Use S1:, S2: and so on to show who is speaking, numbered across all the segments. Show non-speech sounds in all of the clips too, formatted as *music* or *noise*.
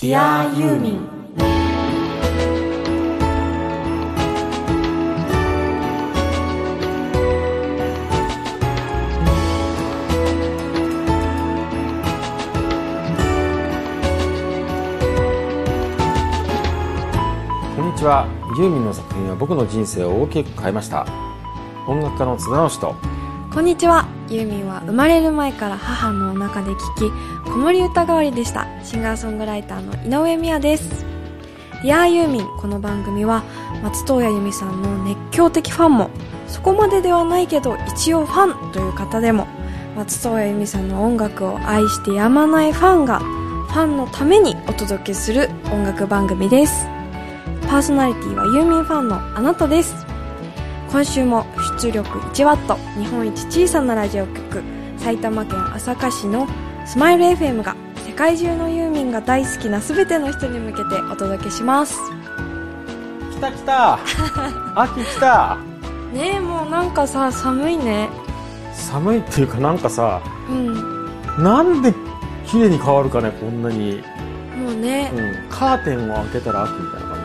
S1: Dear ユーミン
S2: こんにちは。ユーミンの作品は僕の人生を大きく変えました。音楽家の津田直人
S1: こんにちはユーミンは生まれる前から母のお腹で聴き子守歌代わりでした。シンガーソングライターの井上美也です「Dear ユーミン」この番組は松任谷由実さんの熱狂的ファンもそこまでではないけど一応ファンという方でも松任谷由実さんの音楽を愛してやまないファンがファンのためにお届けする音楽番組です。パーソナリティはユーミンファンのあなたです。今週も出力 1W 日本一小さなラジオ局埼玉県朝霞市のスマイル FM が世界中のユーミンが大好きな全ての人に向けてお届けします。
S2: 来た来た。*laughs* 秋来た。
S1: ねえもうなんかさ寒いね。
S2: 寒いっていうかなんかさ
S1: うん。
S2: なんで綺麗に変わるかねこんなに、
S1: もうね。
S2: うん、カーテンを開けたら秋みたいな感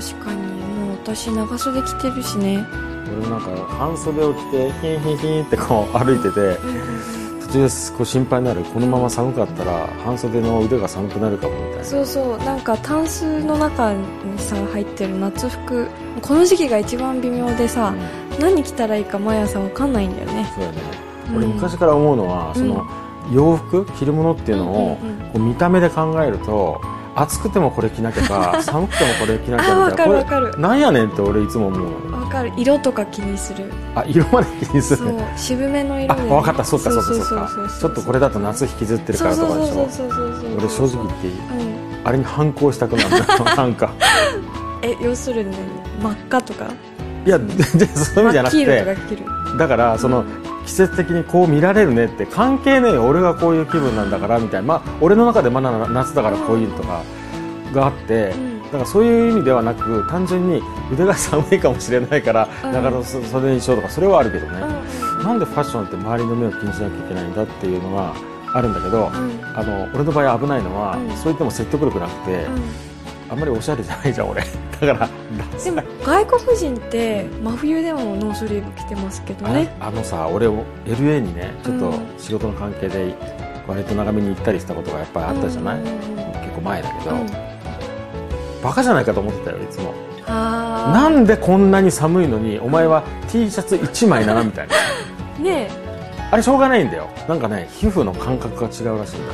S1: 確かに。もう私長袖着てるしね。
S2: じ俺もなんか半袖を着てヒンヒンヒンってこう歩いてて途中でこう心配になるこのまま寒かったら半袖の腕が寒くなるかもみたいな。
S1: そうそう。なんかタンスの中にさ入ってる夏服。この時期が一番微妙でさ、何着たらいいか毎朝わかんないんだよね。
S2: そうだね、
S1: うん。
S2: 俺昔から思うのはその洋服着るものっていうのを
S1: うん。うんうん
S2: こう見た目で考えると暑くてもこれ着なきゃか *laughs* 寒くてもこれ着なきゃみたいな。
S1: かる。
S2: これなんやねんって俺いつも思うの
S1: わかる。色とか気にする。
S2: あ色まで気にす
S1: そう渋めの色
S2: あ
S1: で、ね、
S2: 分かった。そうかそうかそうか。ちょっとこれだと夏引きずってるからとかでしょ。俺正直言っていい。
S1: うん。
S2: あれに反抗したくなる *laughs* なんか。
S1: え要するに何真っ赤とか？
S2: いや全然そういう意味じゃなくて。だからその季節的にこう見られるねって関係ねえよ。俺がこういう気分なんだからみたいな。まあ俺の中でまだ夏だからこういうのとかがあって、
S1: うん
S2: だからそういう意味ではなく単純に腕が寒いかもしれないから
S1: うん。
S2: だからそ袖にしようとかそれはあるけどね、
S1: う
S2: なんでファッションって周りの目を気にしなきゃいけないんだっていうのがあるんだけど、
S1: んうん。
S2: あの俺の場合危ないのは、
S1: うん。
S2: そう言っても説得力なくて、
S1: うん。
S2: あんまりおしゃれじゃないじゃん俺。だから
S1: でも外国人って真冬でもノースリーブ着てますけど
S2: あ
S1: ね
S2: あのさ俺 LA にねちょっと
S1: うん。
S2: 仕事の関係で割と長めに行ったりしたことがやっぱりあったじゃない、結構前だけど、
S1: うん
S2: バカじゃないかと思ってたよいつも。なんでこんなに寒いのにお前は T シャツ1枚なのみたいな。*laughs*
S1: ね
S2: あれしょうがないんだよ。なんかね皮膚の感覚が違うらしいんだ。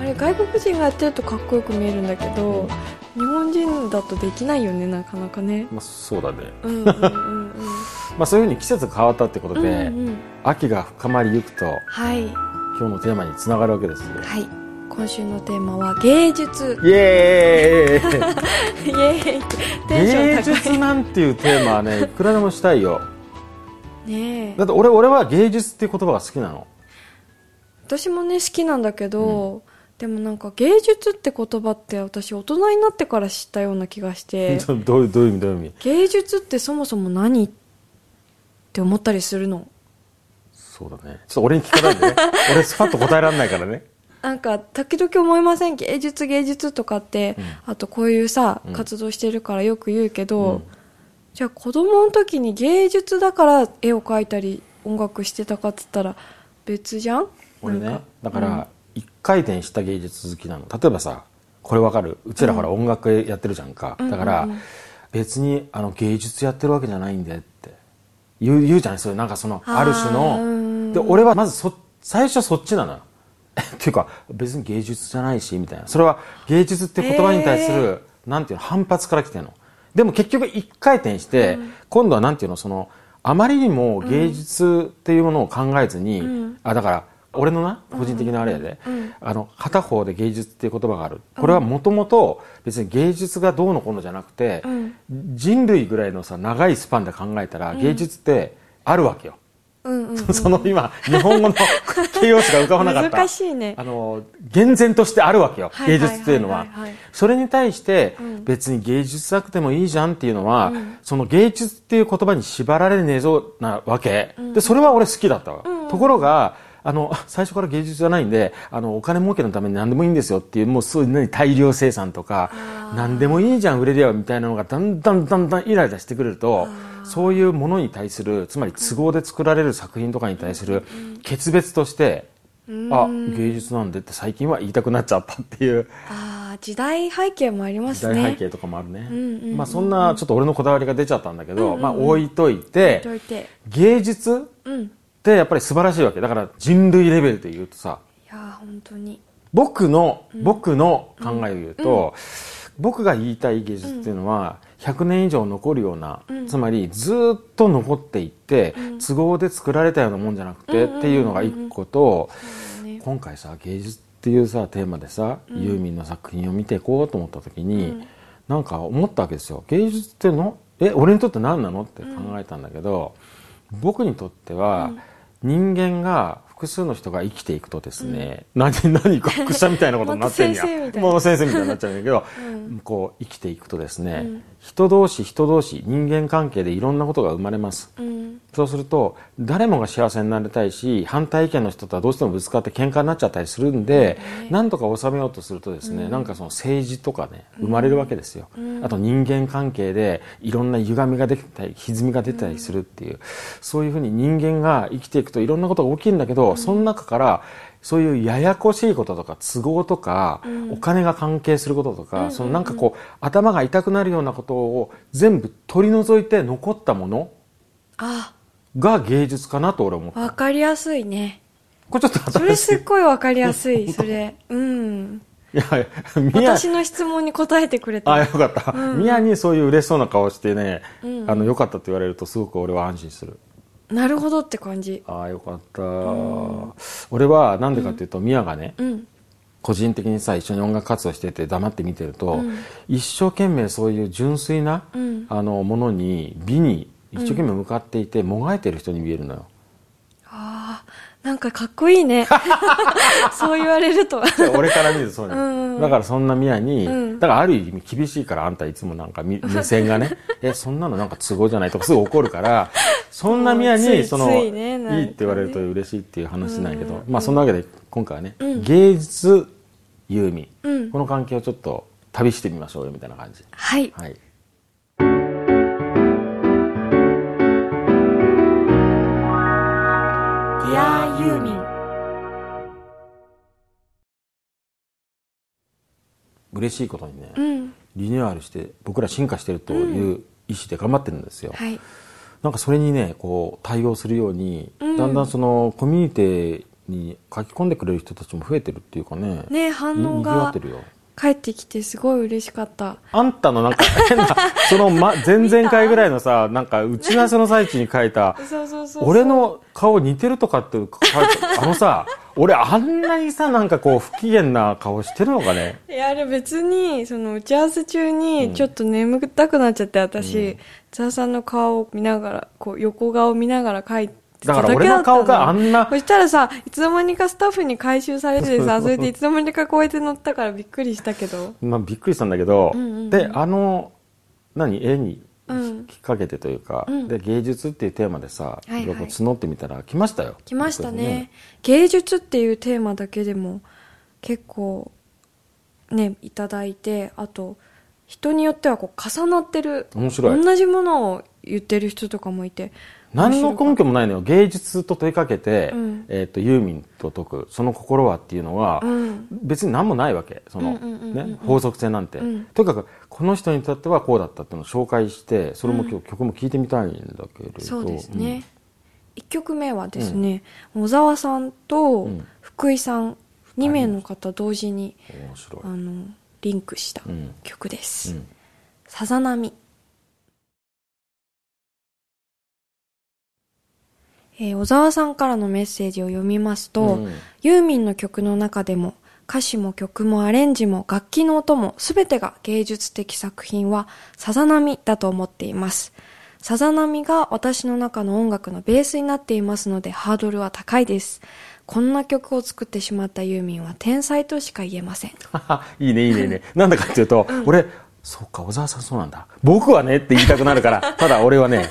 S1: えあれ外国人がやってるとかっこよく見えるんだけど日本人だとできないよねなかなかね。
S2: まあ、そうだね、
S1: うんうんうんうん。*laughs*
S2: まあ、そういうふうに季節が変わったってことで、
S1: うんうん。
S2: 秋が深まりゆくと
S1: はい。
S2: 今日のテーマにつながるわけですよ。
S1: はい今週のテーマは芸術。
S2: イエーイ。
S1: イエーイ
S2: 芸術なんていうテーマはね *laughs* いくらでもしたいよ。
S1: いねえ。
S2: だって俺俺は芸術っていう言葉が好きなの。
S1: 私もね好きなんだけど、でもなんか芸術って言葉って私大人になってから知ったような気がして。*laughs*
S2: どういうどういう意味どういう意味？
S1: 芸術ってそもそも何って思ったりするの。
S2: そうだね。ちょっと俺に聞かないでね。*laughs* 俺スパッと答えられないからね
S1: なんか時々思いません芸術芸術とかって、あとこういうさ
S2: うん。
S1: 活動してるからよく言うけど、
S2: うん。
S1: じゃあ子供の時に芸術だから絵を描いたり音楽してたかっつったら別じゃん？
S2: 俺ねだから一回転した芸術好きなの。例えばさこれわかる？うちらほら音楽やってるじゃんか、
S1: うん
S2: だから、
S1: うん。うん
S2: 別にあの芸術やってるわけじゃないんでって。言う言うじゃない？そういうなんかその
S1: あ
S2: る種
S1: うん
S2: ので俺はまずそ最初そっちなのよ *laughs* っていうか別に芸術じゃないしみたいな。それは芸術って言葉に対する、なんていうの反発から来てるの。でも結局一回転して、今度はなんていうのそのあまりにも芸術っていうものを考えずに、
S1: ん。
S2: あだから俺のな個人的なあれやで、
S1: うん。
S2: あの片方で芸術っていう言葉がある。これはもともと別に芸術がどうのこうのじゃなくて、
S1: うん。
S2: 人類ぐらいのさ長いスパンで考えたら芸術ってあるわけよ、
S1: うんうんうん。*laughs*
S2: その今日本語の *laughs* 形容詞が浮かばなかった。
S1: 難しいね。
S2: あの厳然としてあるわけよ芸術っていうのは。それに対して
S1: うん。
S2: 別に芸術なくてもいいじゃんっていうのは、
S1: うん。
S2: その芸術っていう言葉に縛られねえぞなわけ、でそれは俺好きだったわ、ところがああの最初から芸術じゃないんであのお金儲けのために何でもいいんですよっていうもうそういう何大量生産とか何でもいいじゃん売れりゃみたいなのがだんだんだんだんイライラしてくれるとそういうものに対するつまり都合で作られる作品とかに対する決別としてあ芸術なんでって最近は言いたくなっちゃったっていう。
S1: ああ時代背景もありますね。
S2: 時代背景とかもあるね、
S1: んうんうん
S2: まあそんなちょっと俺のこだわりが出ちゃったんだけど、まあ置いといて
S1: 置いといて。
S2: 芸術？
S1: うん。い
S2: ってやっぱり素晴らしいわけ。だから人類レベルで言うとさ
S1: やー本当に。
S2: 僕の、僕の考えを言うと、僕が言いたい芸術っていうのは、100年以上残るような、つまりずっと残っていって、都合で作られたようなもんじゃなくて、っていうのが一個と、
S1: ね。
S2: 今回さ芸術っていうさテーマでさ、ユーミンの作品を見ていこうと思った時に、なんか思ったわけですよ。芸術ってのえ俺にとって何なの？って考えたんだけど、僕にとっては、人間が複数の人が生きていくとですね、何何か副者みたいなことになってんや。
S1: ま *laughs* た先生みたいな。
S2: もう先生みたいになっちゃうんだけど、*laughs* こう生きていくとですね、人同士人同士人間関係でいろんなことが生まれます、
S1: うん
S2: そうすると誰もが幸せになりたいし反対意見の人とはどうしてもぶつかって喧嘩になっちゃったりするんで、なんとか収めようとするとですね、なんかその政治とかね生まれるわけですよ、あと人間関係でいろんな歪みができたり歪みが出たりするっていう、そういうふうに人間が生きていくといろんなことが起きるんだけど、その中からそういうややこしいこととか都合とか、お金が関係することとか、そのなんかこう頭が痛くなるようなことを全部取り除いて残ったもの。
S1: あ
S2: が芸術かなと俺は思った。
S1: わかりやすいね。
S2: これちょっと
S1: それ。すっごいわかりやすい *laughs* それ。うん。
S2: いや、宮、
S1: 私の質問に答えてくれた。
S2: あ、よかった。宮にそういう嬉しそうな顔してね、あの、よかったって言われるとすごく俺は安心する。
S1: なるほどって感じ。
S2: ああ、よかった。俺はなんでかっていうと、宮がね、
S1: うん。
S2: 個人的にさ、一緒に音楽活動してて黙って見てると、一生懸命そういう純粋な、
S1: うん。
S2: あの、ものに、美に一生懸命向かっていて、もがいてる人に見えるのよ。
S1: ああなんかかっこいいね。*laughs* そう言われると。
S2: 俺から見るとそうね、
S1: うん。
S2: だからそんな宮に、
S1: うん。
S2: だからある意味厳しいからあんたいつもなんかみ目線がね *laughs* えそんなのなんか都合じゃないとかすぐ怒るからそんな宮にその
S1: つい
S2: いいって言われると嬉しいっていう話なんやけど、まあそんなわけで今回はね、
S1: うん。
S2: 芸術ユーミン、
S1: うん。
S2: この関係をちょっと旅してみましょうよみたいな感じ。
S1: はい。
S2: はい
S1: ディアユーミン
S2: 嬉しいことにね、
S1: うん。
S2: リニューアルして僕ら進化してるという意思で頑張ってるんですよ、
S1: はい。
S2: なんかそれにねこう対応するように、
S1: うん。
S2: だんだんそのコミュニティに書き込んでくれる人たちも増えてるっていうかね
S1: ね反応が
S2: ってるよ
S1: 帰ってきてすごい嬉しかった。
S2: あんたのなんか変なその、ま、*laughs* 前々回ぐらいのさなんか打ち合わせの最中に書いた俺の顔似てるとかって書いたあのさ俺あんなにさなんかこう不機嫌な顔してるのかね？
S1: いやあれ別にその打ち合わせ中にちょっと眠たくなっちゃって私津田さんの顔を見ながらこう横顔見ながら書いて
S2: だから俺の顔があんな
S1: そしたらさいつの間にかスタッフに回収されてさそれでいつの間にかこうやって乗ったからびっくりしたけど。
S2: まあ、びっくりしたんだけど、
S1: うんうんうん。
S2: であの何？絵に
S1: うん。
S2: きっかけてというか、
S1: うん。
S2: で芸術っていうテーマでさ、
S1: い
S2: ろい。ろ募ってみたら来ましたよ。
S1: 来ましたね。芸術っていうテーマだけでも結構ねいただいてあと人によってはこう重なってる
S2: 面白い。
S1: 同じものを言ってる人とかもいて
S2: 何の根拠もないのよ。芸術と問いかけて、
S1: うん。
S2: えー、とユーミンと解くその心はっていうのは、
S1: うん。
S2: 別に何もないわけ。その、
S1: うんうんうんうん
S2: ね、法則性なんて、
S1: うん。
S2: とにかくこの人にとってはこうだったっていうのを紹介してそれも今日、曲も聴いてみたいんだけれど。
S1: そうですね、1曲目はですね、小沢さんと
S2: うん。
S1: 福井さん2名の方同時に
S2: うん面白い。
S1: あのリンクした
S2: うん。
S1: 曲です、
S2: うん。
S1: さざ波えー小沢さんからのメッセージを読みますと、
S2: うん
S1: ユーミンの曲の中でも歌詞も曲もアレンジも楽器の音も全てが芸術的作品はさざ波だと思っています。さざ波が私の中の音楽のベースになっていますのでハードルは高いです。こんな曲を作ってしまったユーミンは天才としか言えません。*laughs*
S2: いいねいいねいいねなんだかっていうと、俺そうか小沢さんそうなんだ僕はねって言いたくなるからただ俺はね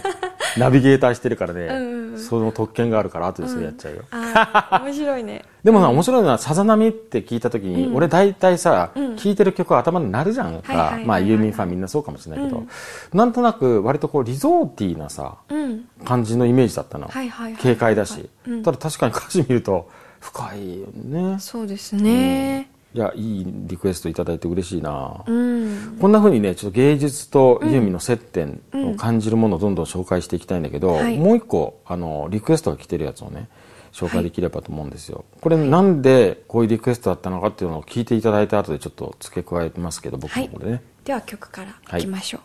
S2: ナビゲーターしてるからね、その特権があるから後でそれやっちゃうよ、
S1: あー面白いね。*laughs*
S2: でもな、面白いのは、さざ波って聞いたときに、俺大体さ、
S1: うん。
S2: 聴いてる曲は頭になるじゃん。か。まあ、ユーミンファンみんなそうかもしれないけど、
S1: うん。
S2: なんとなく割とこう、リゾーティーなさ、
S1: うん。
S2: 感じのイメージだったの。
S1: はいはいはい
S2: 軽快だし。
S1: うん。
S2: ただ確かに歌詞見ると、深いよね。
S1: そうですね
S2: いや、いいリクエストいただいて嬉しいな。
S1: うん
S2: こんな風にね、ちょっと芸術とユーミンの接点を感じるものをどんどん紹介していきたいんだけど、
S1: はい
S2: もう一個、あの、リクエストが来てるやつをね、紹介できればと思うんですよ。これなんでこういうリクエストだったのかっていうのを聞いていただいた後でちょっと付け加えますけど、僕の方でね。
S1: では曲からいきましょう、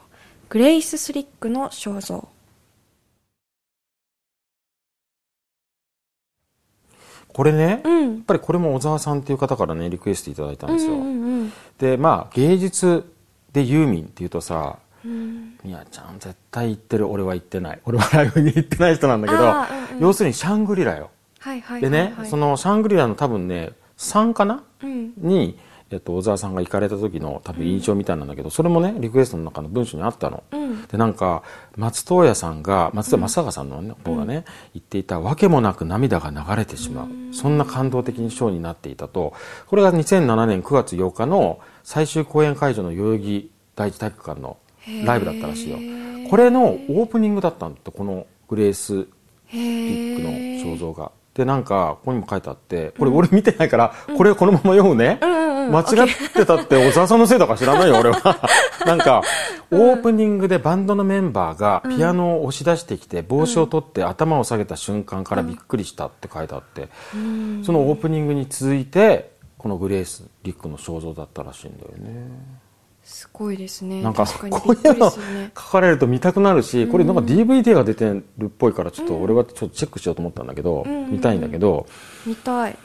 S1: グレイス・スリックの肖像
S2: これね、やっ
S1: うん
S2: ぱりこれも小沢さんっていう方からね、リクエストいただいたんですよ。
S1: うんうん
S2: で、まあ、芸術でユーミンっていうとさ、
S1: うん。
S2: みやちゃん絶対行ってる、俺は行ってない。俺はライブに行ってない人なんだけど、
S1: うんうん。
S2: 要するにシャングリラよ。
S1: はいはいはい、
S2: でね、
S1: はい、
S2: そのシャングリラの多分ね、3かな？
S1: うん。
S2: に、えっと、小沢さんが行かれた時の多分印象みたいなんだけど、それもね、リクエストの中の文章にあったの。
S1: うん。
S2: で、なんか、松任谷さんが、松任谷正隆さんの、ね方がね、言っていた、わけもなく涙が流れてしまう。そんな感動的にショーになっていたと、これが2007年9月8日の最終公演会場の代々木第一体育館のライブだったらしいよ。これのオープニングだったんだって、このグレース
S1: へ
S2: ピックの
S1: ー
S2: 肖像が。で、なんか、ここにも書いてあって、これ俺見てないから、これこのまま読むね。
S1: うんうんうん
S2: 間違ってたって、小沢さんのせいだか知らないよ、俺は。*laughs* なんか、オープニングでバンドのメンバーがピアノを押し出してきて、帽子を取って頭を下げた瞬間からびっくりしたって書いてあって、そのオープニングに続いて、このグレース・リックの肖像だったらしいんだよね。
S1: すごいですね。
S2: なんか、こういうの書かれると見たくなるし、これなんか DVD が出てるっぽいから、ちょっと俺はちょっとチェックしようと思ったんだけど、
S1: ん。
S2: 見たいんだけど、
S1: 見たい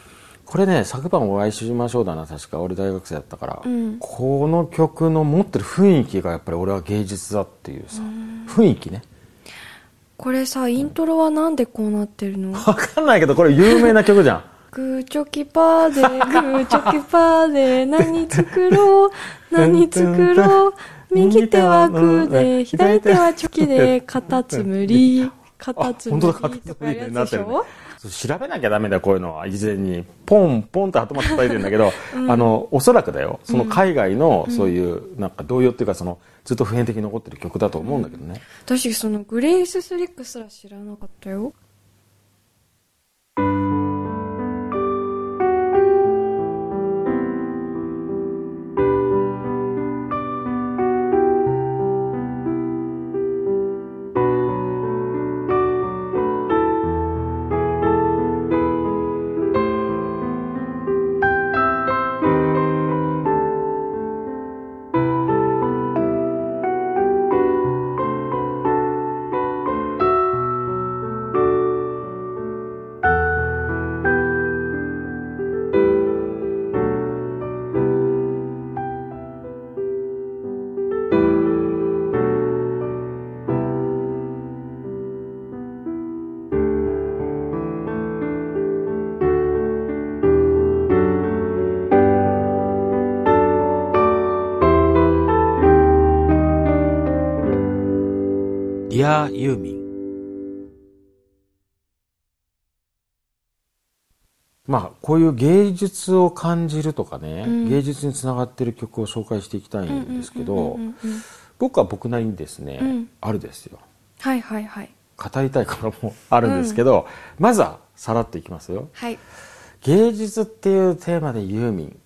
S2: これね、昨晩お会いしましょうだな、確か。俺大学生だったから。
S1: うん。
S2: この曲の持ってる雰囲気がやっぱり俺は芸術だっていうさ、雰囲気ね。
S1: これさイントロはなんでこうなってるの？
S2: わかんないけど、これ有名な曲じゃん。*laughs*
S1: グーチョキパーで、グーチョキパーで、何作ろう、何作ろう、右手はグーで、左手はチョキで、カタツムリ、カタツムリ。
S2: 本当だ、カタツムリ
S1: とかやる
S2: になってるね。
S1: やつでしょ？
S2: 調べなきゃダメだよ、こういうのは。事前に。ポン、ポンと頭叩いてるんだけど、*laughs* あの、おそらくだよ。その海外の、そういう、なんか童謡っていうか、その、ずっと普遍的に残ってる曲だと思うんだけどね。
S1: 私、そのグレイス・スリックすら知らなかったよ。
S2: こういう芸術を感じるとかね、
S1: うん
S2: 芸術につながってる曲を紹介していきたいんですけど
S1: うんうんうんうん、
S2: 僕は僕なりにですね、
S1: うん
S2: あるですよ。
S1: はいはいはい。
S2: 語りたいこともあるんですけど、まずはさらっといきますよ。
S1: はい。
S2: 芸術っていうテーマでユーミン。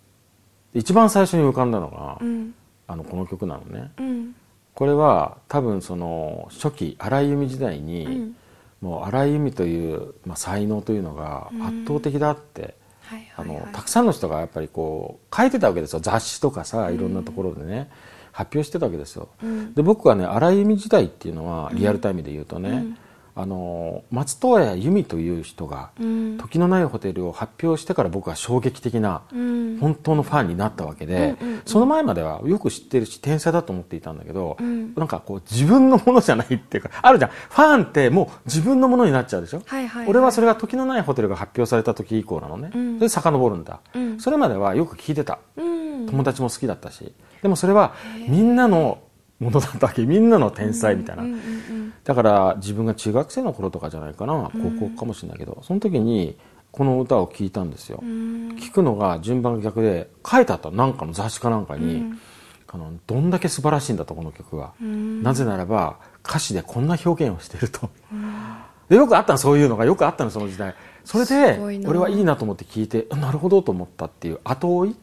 S2: 一番最初に浮かんだのが、
S1: うん。
S2: あの、この曲なのね。
S1: うん。
S2: これは多分その初期荒井由実時代に、
S1: うん
S2: もう荒井由実という、まあ、才能というのが圧倒的だって、
S1: はい
S2: あの。たくさんの人がやっぱりこう書いてたわけですよ。雑誌とかさいろんなところでね、発表してたわけですよ、
S1: うん。
S2: で僕はね荒井由実時代っていうのはリアルタイムで言うとね、あの松任谷由実という人が
S1: うん。
S2: 時のないホテルを発表してから僕は衝撃的な
S1: うん。
S2: 本当のファンになったわけで、その前まではよく知ってるし天才だと思っていたんだけど、
S1: うん。
S2: なんかこう自分のものじゃないっていうかあるじゃん。ファンってもう自分のものになっちゃうでしょ、
S1: はいはいはい。
S2: 俺はそれが時のないホテルが発表された時以降なのね、
S1: うん。
S2: で遡るんだ、
S1: うん。
S2: それまではよく聞いてた。
S1: うん。
S2: 友達も好きだったし。でもそれはみんなのものだったわけみんなの天才みたいな、だから自分が中学生の頃とかじゃないかな高校かもしれないけど、その時にこの歌を聴いたんですよ、聞くのが順番が逆で書いてあったなんかの雑誌かなんかに、あのどんだけ素晴らしいんだとこの曲は、なぜならば歌詞でこんな表現をしていると、でよくあったのそういうのがよくあったのその時代。それで俺はいいなと思って聞いてあなるほどと思ったっていう後追い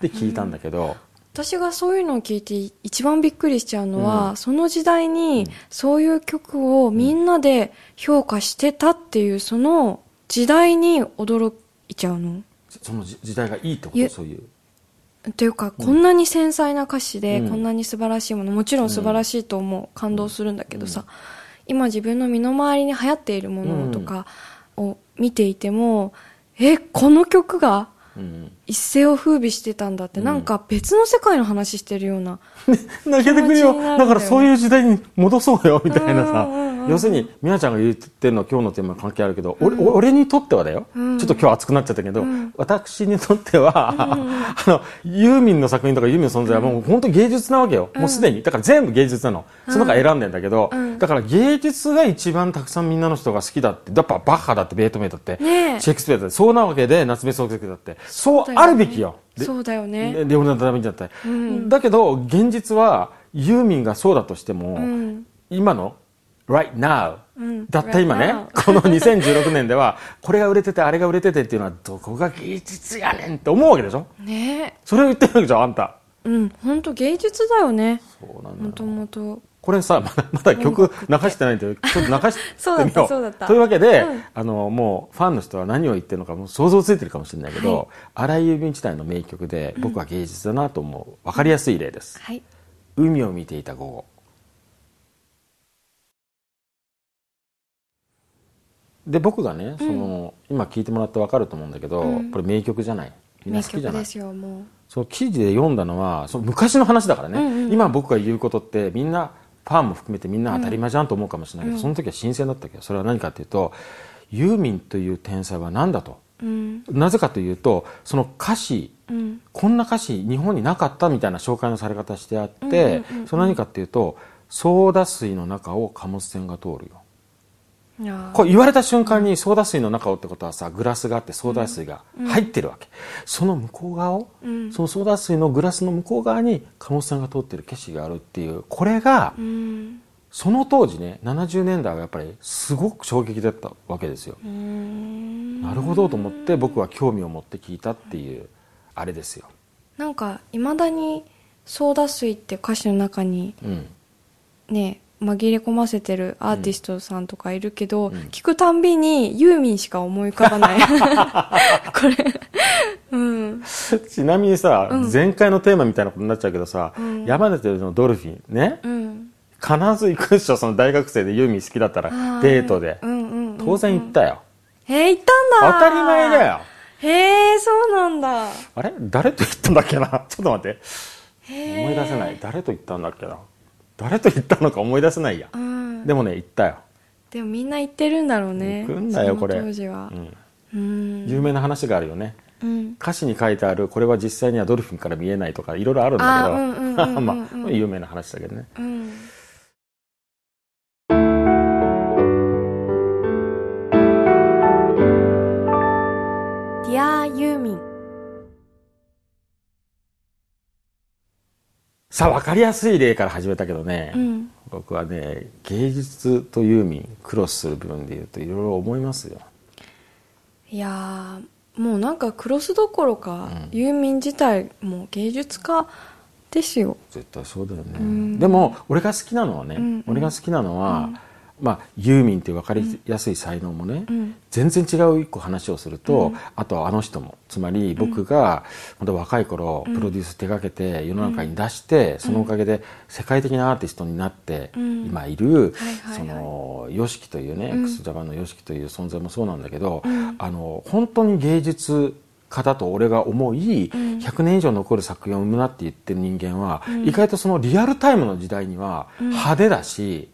S2: で聞いたんだけど、
S1: 私がそういうのを聞いて一番びっくりしちゃうのは、その時代にそういう曲をみんなで評価してたっていうその時代に驚いちゃうの？
S2: その時時代がいいってこと？そういう。
S1: っていうか、こんなに繊細な歌詞で、
S2: うん。
S1: こんなに素晴らしいもの、もちろん素晴らしいと思う、感動するんだけどさ、今自分の身の回りに流行っているものとかを見ていても、え、この曲が？
S2: うん
S1: 一世を風靡してたんだって、なんか別の世界の話してるような。*laughs*
S2: 泣けてくるよ。
S1: だ
S2: からそういう時代に戻そうよみたいなさ、
S1: うんうんうん
S2: 要するに美和ちゃんが言ってるの今日のテーマ関係あるけど、俺俺にとってはだよ、ちょっと今日熱くなっちゃったけど、私にとっては、あのユーミンの作品とかユーミンの存在はもう本当芸術なわけよ、もうすでに。だから全部芸術なの。その中選んでんだけど、だから芸術が一番たくさんみんなの人が好きだって。やっぱバッハだってベートーベンだって、
S1: ねえ。
S2: シェイクスピアだって。そうなわけで夏目漱石だって。そうあるべきよ。で
S1: そうだよね。
S2: レレオナルド・ダ・ヴィンチだったり、だけど現実はユーミンがそうだとしても、
S1: ん。
S2: 今の right now、
S1: ん。
S2: だった今ね。
S1: right *laughs*
S2: この2016年ではこれが売れててあれが売れててっていうのはどこが芸術やねんって思うわけでしょ。
S1: ね。
S2: それを言ってるわけじゃんあんた。
S1: うん、本当芸術だよね。
S2: そうなんだ
S1: もともと。
S2: これさまだまだ曲流してないんでちょっと流してみよう。というわけで、
S1: うん。
S2: あのもうファンの人は何を言ってるのかもう想像ついてるかもしれないけど、荒井由実自体の名曲で僕は芸術だなと思う。分かりやすい例です、
S1: はい。
S2: 海を見ていた午後。で僕がね、その今聞いてもらって分かると思うんだけど、これ名曲じゃない？みんな
S1: 名
S2: 好きじゃない？
S1: 曲ですよ、もう。
S2: その記事で読んだのはその昔の話だからね、
S1: うんうんうん。
S2: 今僕が言うことってみんなファンも含めてみんな当たり前じゃんと思うかもしれないけど、その時は新鮮だったけどそれは何かっていうとユーミンという天才は何だと？
S1: うん。
S2: なぜかというとその歌詞
S1: うん。
S2: こんな歌詞日本になかったみたいな紹介のされ方してあって、それ何かっていうとソーダ水の中を貨物船が通るよこう言われた瞬間にソーダ水の中をってことはさグラスがあってソーダ水が入ってるわけ、その向こう側を、
S1: うん。
S2: そのソーダ水のグラスの向こう側に貨物船が通ってる景色があるっていうこれが、
S1: うん。
S2: その当時ね70年代はやっぱりすごく衝撃だったわけですよ、
S1: うん。
S2: なるほどと思って僕は興味を持って聞いたっていうあれですよ、
S1: なんか、いまだに、ソーダ水って歌詞の中に、
S2: うん、
S1: ね、紛れ込ませてるアーティストさんとかいるけど、
S2: ん。
S1: 聞くたんびにユーミンしか思い浮かばない。*laughs* これ。うん。
S2: ちなみにさ、前回のテーマみたいなことになっちゃうけどさ、山根のドルフィンね、
S1: うん。
S2: 必ず行くでしょその大学生でユーミン好きだったら
S1: はい
S2: デートで、
S1: うんうんうん。
S2: 当然行ったよ、
S1: えー、行ったんだ。
S2: 当たり前だよ。
S1: へえ、そうなんだ。
S2: あれ？誰と行ったんだっけな？ちょっと待って。思い出せない。誰と行ったんだっけな？誰と行ったのか思い出せないや、
S1: うん。
S2: でもね行ったよ、
S1: でもみんな行ってるんだろうね。
S2: 行くんだよこれ
S1: 当時は
S2: う。ん、
S1: うん。
S2: 有名な話があるよね
S1: うん。
S2: 歌詞に書いてあるこれは実際にはドルフィンから見えないとかいろいろあるんだけどまあ有名な話だけどね
S1: うん。
S2: さあ分かりやすい例から始めたけどね、
S1: うん。
S2: 僕はね芸術とユーミンクロスする部分で言うといろいろ思いますよ。
S1: いやー、もうなんかクロスどころか、ユーミン自体もう芸術家ですよ。
S2: 絶対そうだよね、
S1: ん。
S2: でも俺が好きなのはね、
S1: うんうん。
S2: 俺が好きなのは、まあ、ユーミンっていう分かりやすい才能もね、
S1: うん。
S2: 全然違う一個話をすると、あとはあの人もつまり僕が本当若い頃プロデュース手掛けて世の中に出して、そのおかげで世界的なアーティストになって
S1: ん。
S2: 今いる、YOSHIKI というね、x ジャパンの YOSHIKI という存在もそうなんだけど、あの本当に芸術家だと俺が思い、100年以上残る作品を生むなって言ってる人間は、意外とそのリアルタイムの時代には派手だし、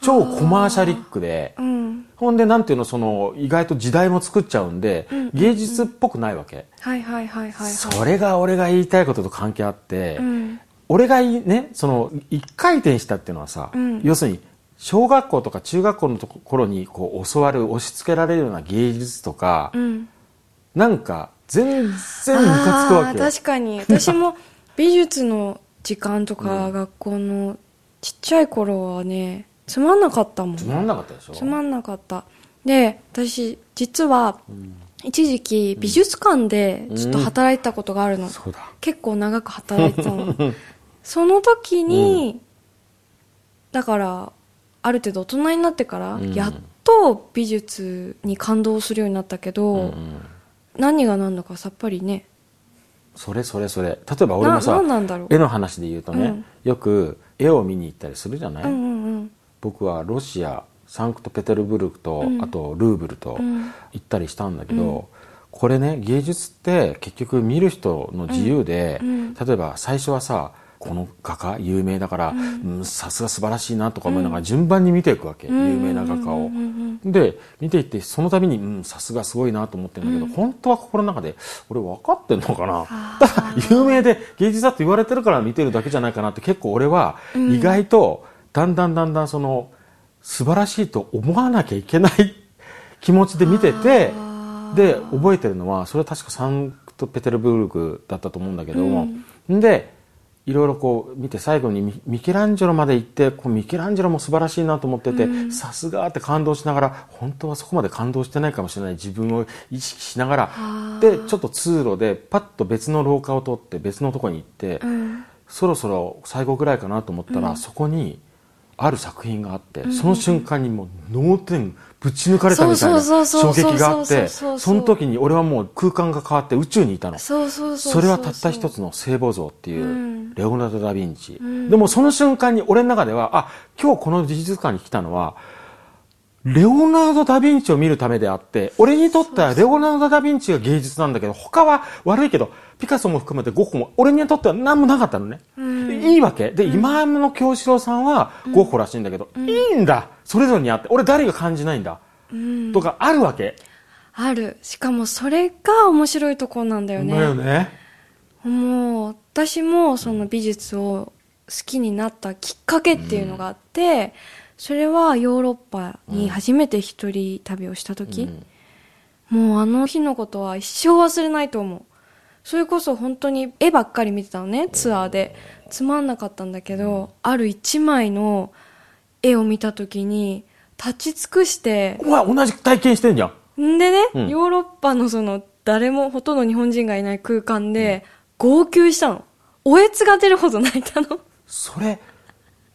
S2: 超コマーシャリックで、
S1: うん。
S2: ほんでなんていうのその意外と時代も作っちゃうんで、芸術っぽくないわけ、
S1: はいはいはいはい、はい。
S2: それが俺が言いたいことと関係あって、
S1: うん。
S2: 俺がいねその一回転したっていうのはさ、
S1: うん
S2: 要するに小学校とか中学校のところにこう教わる押し付けられるような芸術とか、
S1: うん
S2: なんか全然ムカつくわけよ
S1: 確かに *laughs* 私も美術の時間とか学校のちっちゃい頃はねつまんなかったもん。
S2: つまんなかったでしょ？
S1: つまんなかった。で私実は一時期美術館でちょっと働いてたことがあるの、
S2: そうだ。
S1: 結構長く働いてたの。その時に、だからある程度大人になってから、
S2: うん。
S1: やっと美術に感動するようになったけど、
S2: うんうん。
S1: 何が何だかさっぱりね。
S2: それそれそれ。例えば俺も
S1: な
S2: さ絵の話で言うとね、
S1: うん。
S2: よく絵を見に行ったりするじゃない、
S1: うんうんうん
S2: 僕はロシアサンクトペテルブルクと、
S1: うん。
S2: あとルーブルと
S1: うん。
S2: 行ったりしたんだけど、これね芸術って結局見る人の自由で、
S1: うん。
S2: 例えば最初はさこの画家有名だからうん。さすが素晴らしいなとか思いながら順番に見ていくわけ、有名な画家を。で見ていってその度にうんさすがすごいなと思ってるんだけど、本当は心の中で俺分かってんのかな？
S1: あ
S2: ただ有名で芸術だって言われてるから見てるだけじゃないかなって結構俺は意外とだんだんだんだんその素晴らしいと思わなきゃいけない気持ちで見ててで覚えてるのはそれは確かサンクトペテルブルクだったと思うんだけども、でいろいろこう見て最後にミミケランジェロまで行ってこうミケランジェロも素晴らしいなと思ってて、さすがって感動しながら本当はそこまで感動してないかもしれない。自分を意識しながら。でちょっと通路でパッと別の廊下を通って別のとこに行って、
S1: うん。
S2: そろそろ最後ぐらいかなと思ったら、そこにある作品があって、その瞬間にもう脳天ぶち抜かれたみたいな衝撃があって
S1: そ
S2: の時に俺はもう空間が変わって宇宙にいたの。
S1: そ
S2: れはたった一つの聖母像っていう、
S1: うん。
S2: レオナルド・ダ・ヴィンチ、
S1: ん。
S2: でもその瞬間に俺の中ではあ今日この美術館に来たのはレオナルド・ダ・ヴィンチを見るためであって俺にとってはレオナルド・ダ・ヴィンチが芸術なんだけど他は悪いけどピカソも含めてゴッホも俺にとっては何もなかったのね、いいわけ。で、今の京志郎さんはゴッホらしいんだけど、いいんだ。それぞれにあって俺誰が感じないんだ、とかあるわけ。
S1: ある。しかもそれが面白いところなんだよね。
S2: だよね。
S1: もう私もその美術を好きになったきっかけっていうのがあって、それはヨーロッパに初めて一人旅をした時、もうあの日のことは一生忘れないと思う。それこそ本当に絵ばっかり見てたのねツアーで。つまんなかったんだけど、ある一枚の絵を見た時に立ち尽くして
S2: お前同じ体験してんじゃん。
S1: んでね、
S2: うん。
S1: ヨーロッパのその誰もほとんど日本人がいない空間で号泣したの。おえつが出るほど泣いたの。
S2: それ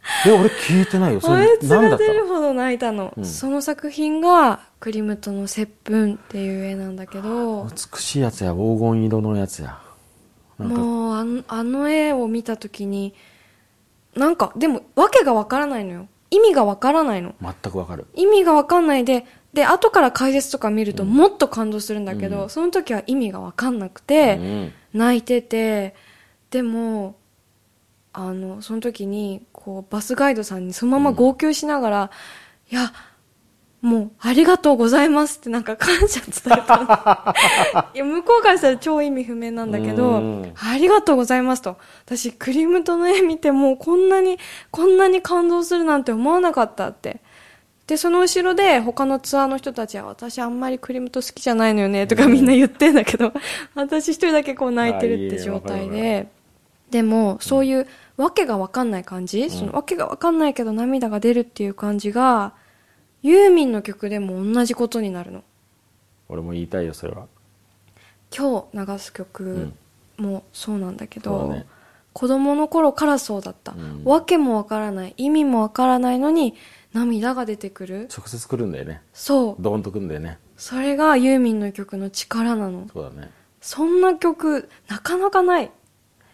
S2: *laughs* え俺聞いてないよそれ。
S1: おえつが
S2: 何だった
S1: 出るほど泣いたの。
S2: ん。
S1: その作品がクリムトの接吻っていう絵なんだけど、
S2: 美しいやつや。黄金色のやつや。
S1: もうあのあの絵を見た時に、なんかでも訳がわからないのよ。意味がわからないの。
S2: 全くわかる。
S1: 意味がわかんないで、で、後から解説とか見るともっと感動するんだけど、その時は意味がわかんなくて、
S2: うん。
S1: 泣いててでもあのその時にこうバスガイドさんにそのまま号泣しながら「いやもうありがとうございます」ってなんか感謝伝えたの。*laughs* いや向こうからしたら超意味不明なんだけど
S2: うん「
S1: ありがとうございます」と。私クリムトの絵見てもうこんなにこんなに感動するなんて思わなかったって。で、その後ろで他のツアーの人たちは私あんまりクリムト好きじゃないのよねとかみんな言ってんだけど、私一人だけこう泣いてるって状態で、でもそういうわけがわかんない感じ、そのわけがわかんないけど涙が出るっていう感じが、ユーミンの曲でも同じことになるの。
S2: 俺も言いたいよそれは
S1: 今日流す曲もそうなんだけど、
S2: そうだね
S1: 子供の頃からそうだった。
S2: ん
S1: わけもわからない、意味もわからないのに涙が出てくる。
S2: 直接来るんだよね
S1: そう。
S2: ドーンと来るんだよね
S1: それがユーミンの曲の力なの。
S2: そうだね
S1: そんな曲、なかなかない。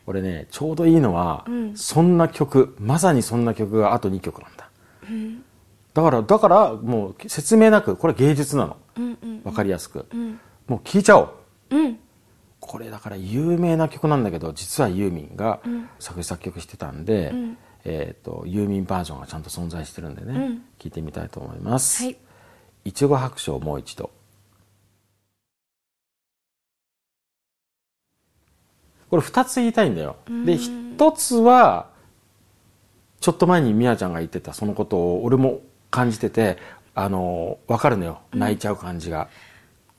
S2: 俺ねちょうどいいのは、
S1: うん。
S2: そんな曲まさにそんな曲があと2曲なんだ、だからだからもう説明なくこれ芸術なの。
S1: うんうん。
S2: わかりやすく、
S1: うん。
S2: もう聴いちゃおう。
S1: うん。
S2: これだから有名な曲なんだけど実はユーミンが
S1: ん。
S2: 作詞作曲してたんで、
S1: ん。
S2: えー、とユーミンバージョンがちゃんと存在してるんでね、
S1: うん。
S2: 聞いてみたいと思います、
S1: はい。
S2: いちご白書をもう一度これ2つ言いたいんだよ。で1つはちょっと前にみやちゃんが言ってたそのことを俺も感じててあの分かるのよ。泣いちゃう感じが、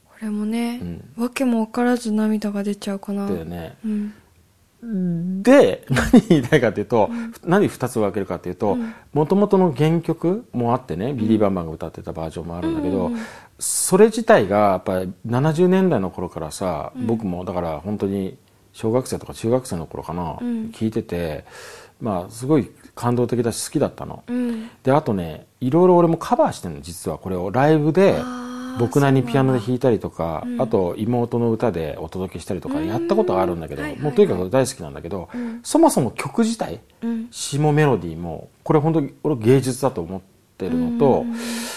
S1: これもね、わけも分からず涙が出ちゃうかな。
S2: だよね。
S1: うん。
S2: で *laughs* 何言いたいかというと、何2つ分けるかというともともとの原曲もあってね、ビリー・バンバンが歌ってたバージョンもあるんだけど、それ自体がやっぱり70年代の頃からさ、僕もだから本当に小学生とか中学生の頃かな、聞いててまあすごい感動的だし好きだったの。
S1: うん。
S2: であとねいろいろ俺もカバーしてるの実は。これをライブで僕なりにピアノで弾いたりとか、あと妹の歌でお届けしたりとかやったことがあるんだけど、もうとにかく大好きなんだけど、そもそも曲自体
S1: うん。
S2: 詞もメロディーもこれ本当に俺芸術だと思ってるのと、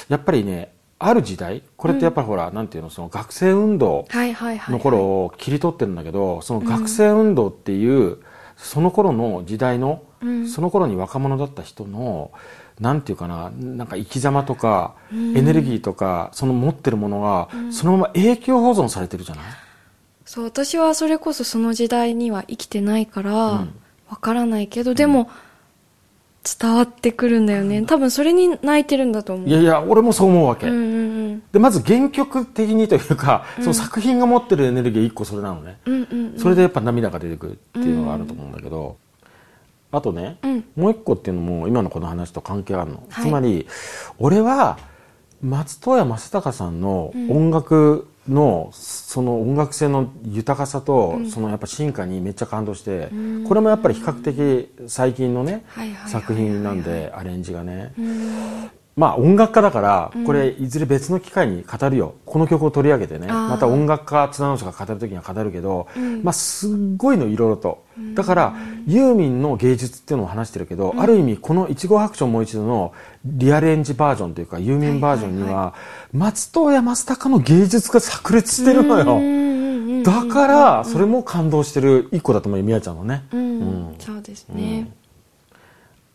S2: やっぱりねある時代これってやっぱりほら、なんていうのその学生運動の頃を切り取ってるんだけど、その学生運動っていう、その頃の時代の、
S1: うん。
S2: その頃に若者だった人のなんていうかななんか生き様とか、エネルギーとかその持ってるものが、そのまま永久保存されてるじゃない？
S1: そう私はそれこそその時代には生きてないからわ
S2: ん。
S1: からないけど、でも伝わってくるんだよね。多分それに泣いてるんだと思う。
S2: いやいや俺もそう思うわけ、
S1: うんうん
S2: でまず原曲的にというか、その作品が持ってるエネルギー一個それなのね、
S1: うんうんうん。
S2: それでやっぱ涙が出てくるっていうのがあると思うんだけど、あとね、
S1: うん。
S2: もう一個っていうのも今のこの話と関係あるの、
S1: はい。
S2: つまり俺は松任谷正隆さんの音楽の、その音楽性の豊かさと、そのやっぱ進化にめっちゃ感動して、これもやっぱり比較的最近のね作品なんでアレンジがね、まあ音楽家だからこれいずれ別の機会に語るよ。この曲を取り上げてねまた音楽家綱之が語る時には語るけど、まあすっごいのいろいろと。だからユーミンの芸術っていうのを話してるけど、ある意味この「いちご白書もう一度」のリアレンジバージョンというかユーミンバージョンには松任谷正隆の芸術が炸裂してるのよ、
S1: うんうんうん
S2: だからそれも感動してる一個だと思うよみやちゃんのね、
S1: うん。
S2: うん。
S1: そうですね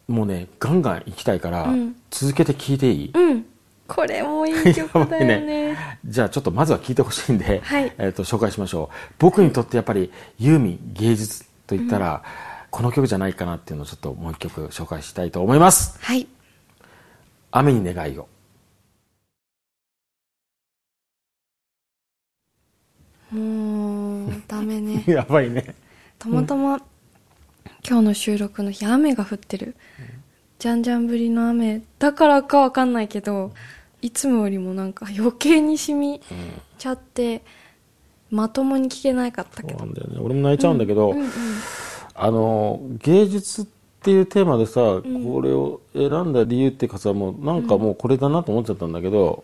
S2: もうねガンガン行きたいから、
S1: うん。
S2: 続けて聞いていい、
S1: うん、これもいい曲だよね。*laughs*
S2: じゃあちょっとまずは聞いてほしいんで、*laughs*
S1: はい。
S2: えー、と紹介しましょう。僕にとってやっぱりユーミン芸術といったら、この曲じゃないかなっていうのをちょっともう一曲紹介したいと思います。
S1: はい「
S2: 雨に願いを。
S1: もうダメ」ね。*laughs*
S2: やばいね。
S1: たまたま今日の収録の日雨が降ってる。じゃんじゃん降りの雨だからかわかんないけどいつもよりもなんか余計に染みちゃってまともに聞けなかったけど。
S2: そうなんだよね。俺も泣いちゃうんだけど、
S1: うんうん
S2: あの芸術っていうテーマでさ、これを選んだ理由っていうかさもうなんかもうこれだなと思っちゃったんだけど、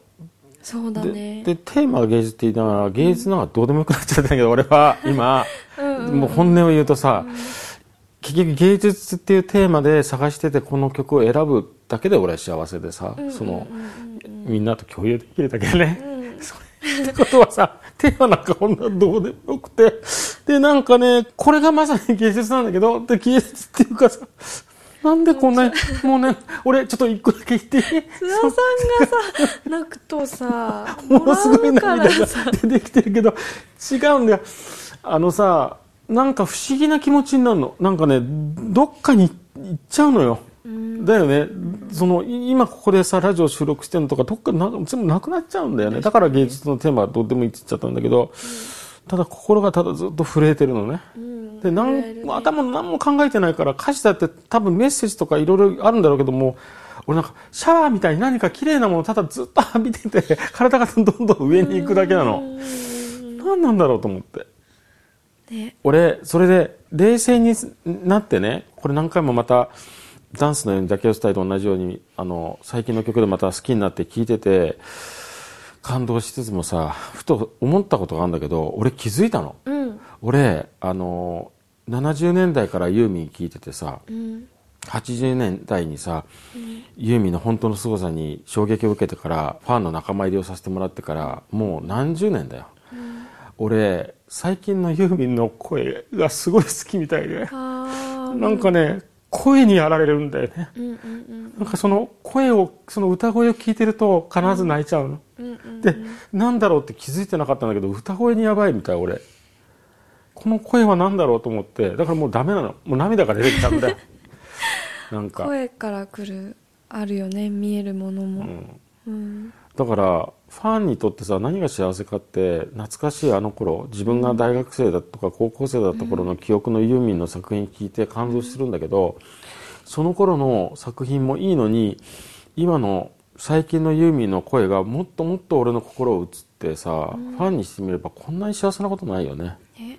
S1: そうだ
S2: で
S1: ね。
S2: でテーマが芸術って言いながら芸術なんかどうでもよくなっちゃったんだけど俺は今
S1: うんうん。
S2: もう本音を言うとさ、結局芸術っていうテーマで探しててこの曲を選ぶだけで俺は幸せでさ、その、みんなと共有できるだけでね、それってことはさテーマなんかこんなどうでもよくて。でなんかねこれがまさに芸術なんだけどで芸術っていうかさなんでこんなにもうね俺ちょっと一個だけ言って
S1: 津田さんがさ泣くとさ
S2: ものすごい涙が出てきてるけど違うんだよ。あのさなんか不思議な気持ちになるの。なんかねどっかに行っちゃうのよ。だよね。そのい今ここでさラジオ収録してるのとかどっかな全部なくなっちゃうんだよね。だから芸術のテーマはどうでもいいって言っちゃったんだけど、ただ心がただずっと震えてるのね、でなん頭も何も考えてないから歌詞だって多分メッセージとかいろいろあるんだろうけども俺なんかシャワーみたいに何か綺麗なものをただずっと浴びてて体がどんどん上に行くだけなの。何なんだろうと思って
S1: ね。
S2: 俺それで冷静になってねこれ何回もまたダンスのようにダケオスタイと同じようにあの最近の曲でまた好きになって聴いてて感動しつつもさふと思ったことがあるんだけど俺気づいたの。
S1: うん。
S2: 俺あの70年代からユーミン聴いててさ
S1: うん。
S2: 80年代にさ、ユーミンの本当の凄さに衝撃を受けてからファンの仲間入りをさせてもらってからもう何十年だよ、俺最近のユーミンの声がすごい好きみたいで。
S1: あ
S2: なんかね声にやられるんだよね。
S1: ーうんうん
S2: なんかその声をその歌声を聞いてると必ず泣いちゃうの、
S1: うんうんうん
S2: でなんだろうって気づいてなかったんだけど歌声にやばいみたい俺。この声は何だろうと思ってだからもうダメなの。もう涙が出てきたんだよ。*laughs* なんか。
S1: 声から来るあるよね見えるものも、うん。
S2: だからファンにとってさ何が幸せかって懐かしいあの頃自分が大学生だとか高校生だった頃の記憶のユーミンの作品聞いて感動するんだけどその頃の作品もいいのに今の最近のユーミンの声がもっともっと俺の心を打つってさ、ファンにしてみればこんなに幸せなことないよね。
S1: え？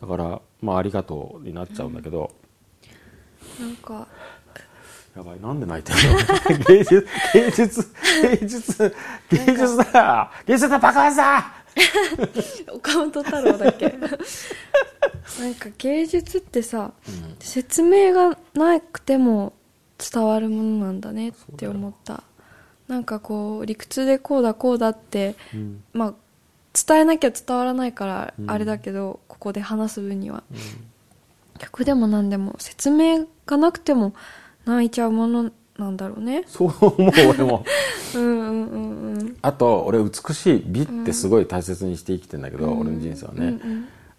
S2: だからまあありがとうになっちゃうんだけど、
S1: なんか
S2: やばい、なんで泣いてるの？*laughs* 芸術、芸術、芸術、芸術だ。芸術だ爆発だ！*laughs*
S1: 岡本太郎だっけ？*laughs* なんか芸術ってさ、説明がなくても伝わるものなんだねって思った。なんかこう理屈でこうだこうだって、
S2: ん。
S1: まあ伝えなきゃ伝わらないからあれだけど、ここで話す分には、曲でも何でも説明がなくても泣いちゃうものなんだろうね。
S2: そう思う、俺も。*laughs*
S1: うんうんうんうん。
S2: あと、俺、美しい美ってすごい大切にして生きてんだけど、俺の人生はね。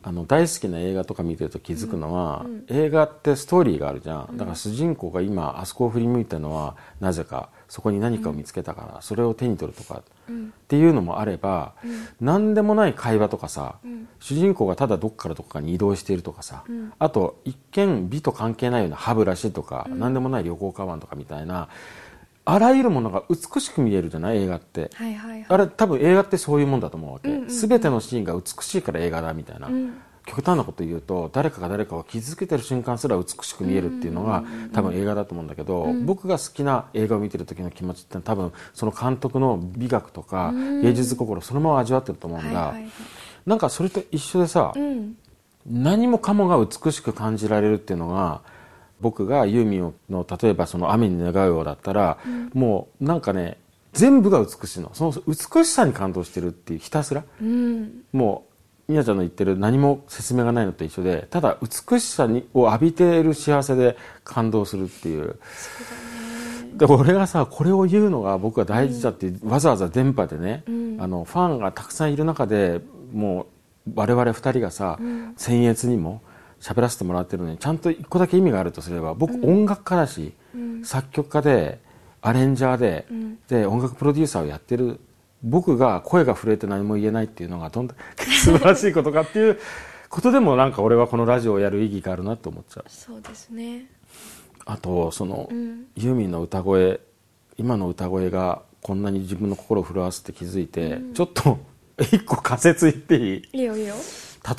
S2: あの大好きな映画とか見てると気づくのは、映画ってストーリーがあるじゃん。だから主人公が今あそこを振り向いてるのはなぜかそこに何かを見つけたから、それを手に取るとか、っていうのもあれば、何でもない会話とかさ、主人公がただどっからどっかに移動しているとかさ、あと一見美と関係ないような歯ブラシとか、何でもない旅行カバンとかみたいなあらゆるものが美しく見えるじゃない？映画って。
S1: はいはいはい。
S2: あれ多分映画ってそういうもんだと思うわけ。すべ、てのシーンが美しいから映画だみたいな。極端なこと言うと誰かが誰かを傷つけてる瞬間すら美しく見えるっていうのが多分映画だと思うんだけど、僕が好きな映画を見てる時の気持ちって多分その監督の美学とか芸術心そのまま味わってると思うんだ、
S1: はいはいはい。
S2: なんかそれと一緒でさ、
S1: うん。
S2: 何もかもが美しく感じられるっていうのが僕がユーミンの例えばその雨に願うようだったら、もうなんかね全部が美しいの。その美しさに感動してるっていうひたすら。
S1: うん。
S2: もうみなちゃんの言ってる何も説明がないのと一緒でただ美しさにを浴びている幸せで感動するっていうで俺がさこれを言うのが僕は大事だって、わざわざ電波でね、あのファンがたくさんいる中でもう我々二人がさ、僭越にも喋らせてもらってるのにちゃんと一個だけ意味があるとすれば僕、音楽家だし、作曲家でアレンジャーで,、で音楽プロデューサーをやってる僕が声が震えて何も言えないっていうのがどんだけ *laughs* 素晴らしいことかっていうことでもなんか俺はこのラジオをやる意義があるなと思っちゃう。
S1: そうですね。
S2: あとその、
S1: ん。
S2: ユーミンの歌声今の歌声がこんなに自分の心を震わすって気づいて、ちょっと *laughs* 一個仮説言っていい？
S1: いいよいいよ。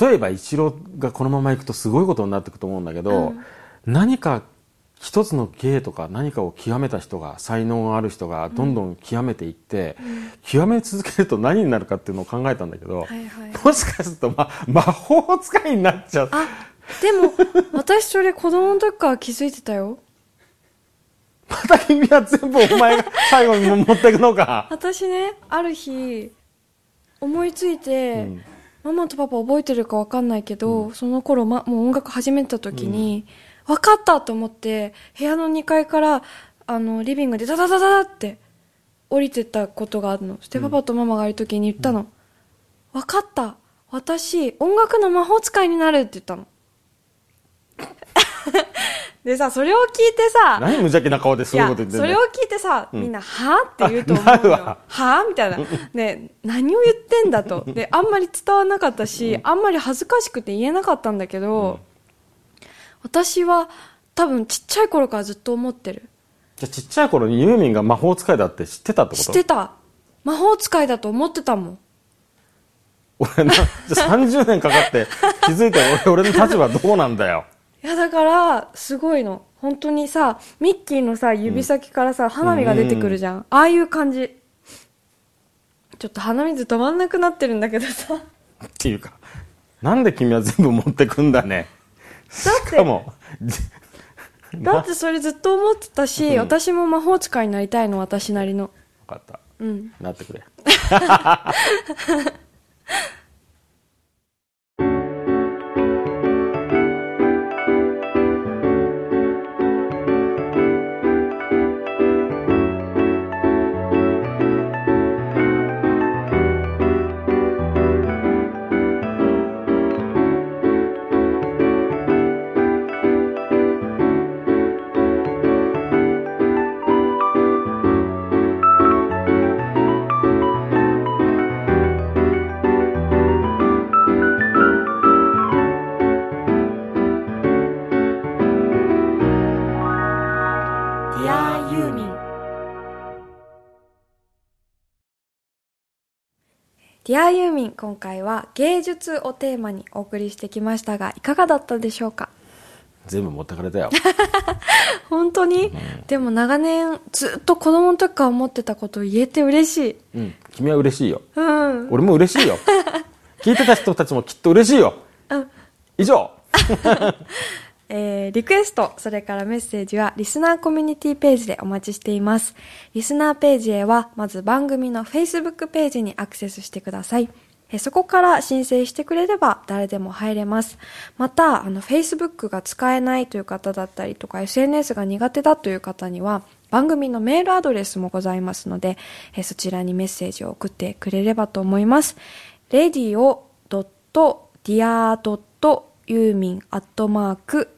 S2: 例えばイチローがこのままいくとすごいことになっていくと思うんだけど、何か一つの芸とか何かを極めた人が才能がある人がどんどん極めていって、極め続けると何になるかっていうのを考えたんだけど、
S1: はいはい。
S2: もしかすると、ま、魔法使いになっちゃう。
S1: あでも私それ子供の時から気づいてたよ。
S2: また君は全部お前が最後に持っていくのか。
S1: 私ねある日思いついて、
S2: ん。
S1: ママとパパ覚えてるか分かんないけど、その頃、ま、もう音楽始めた時に、分かったと思って部屋の2階からあのリビングでダダダダダって降りてったことがあるの。そしてパパとママがいる時に言ったの、分かった。私音楽の魔法使いになるって言ったの。*laughs* でさそれを聞いてさ
S2: 何無邪気な顔でそういうこと言ってんだよ。
S1: いやそれを聞いてさ、みんな、はぁって言うと思うよ。*laughs* はぁみたいな。ね、何を言ってんだと。で、あんまり伝わらなかったし、あんまり恥ずかしくて言えなかったんだけど、私は多分ちっちゃい頃からずっと思ってる。
S2: じゃあちっちゃい頃にユーミンが魔法使いだって知ってたってこと？
S1: 知ってた。魔法使いだと思ってたもん。
S2: 俺な、じゃあ30年かかって気づいた俺、*laughs* 俺の立場どうなんだよ。
S1: いや、だから、すごいの。本当にさ、ミッキーのさ、指先からさ、花火が出てくるじゃん。ああいう感じ。ちょっと鼻水止まんなくなってるんだけどさ。
S2: っていうか、なんで君は全部持ってくんだね。
S1: だって
S2: しかも、じ *laughs*
S1: だってそれずっと思ってたし、私も魔法使いになりたいの、私なりの。
S2: 分かった。
S1: うん。
S2: なってくれ。*laughs*
S1: Dear ユーミン今回は芸術をテーマにお送りしてきましたがいかがだったでしょうか？
S2: 全部持ってかれたよ。*laughs*
S1: 本当に、でも長年ずっと子供の時から思ってたことを言えて嬉しい
S2: うん。君は嬉しいよ。
S1: うん
S2: 俺も嬉しいよ。*laughs* 聞いてた人たちもきっと嬉しいよ。
S1: うん
S2: 以上。*laughs*
S1: えー、リクエスト、それからメッセージはリスナーコミュニティページでお待ちしています。リスナーページへは、まず番組の Facebook ページにアクセスしてください。えそこから申請してくれれば誰でも入れます。また、あの、Facebook が使えないという方だったりとか、SNS が苦手だという方には、番組のメールアドレスもございますので、えそちらにメッセージを送ってくれればと思います。radio.dear.yumin.com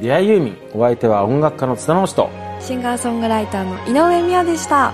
S1: 出会い
S2: ユーミン、お相手は音楽家の津田直人。
S1: シンガーソングライターの井上美和でした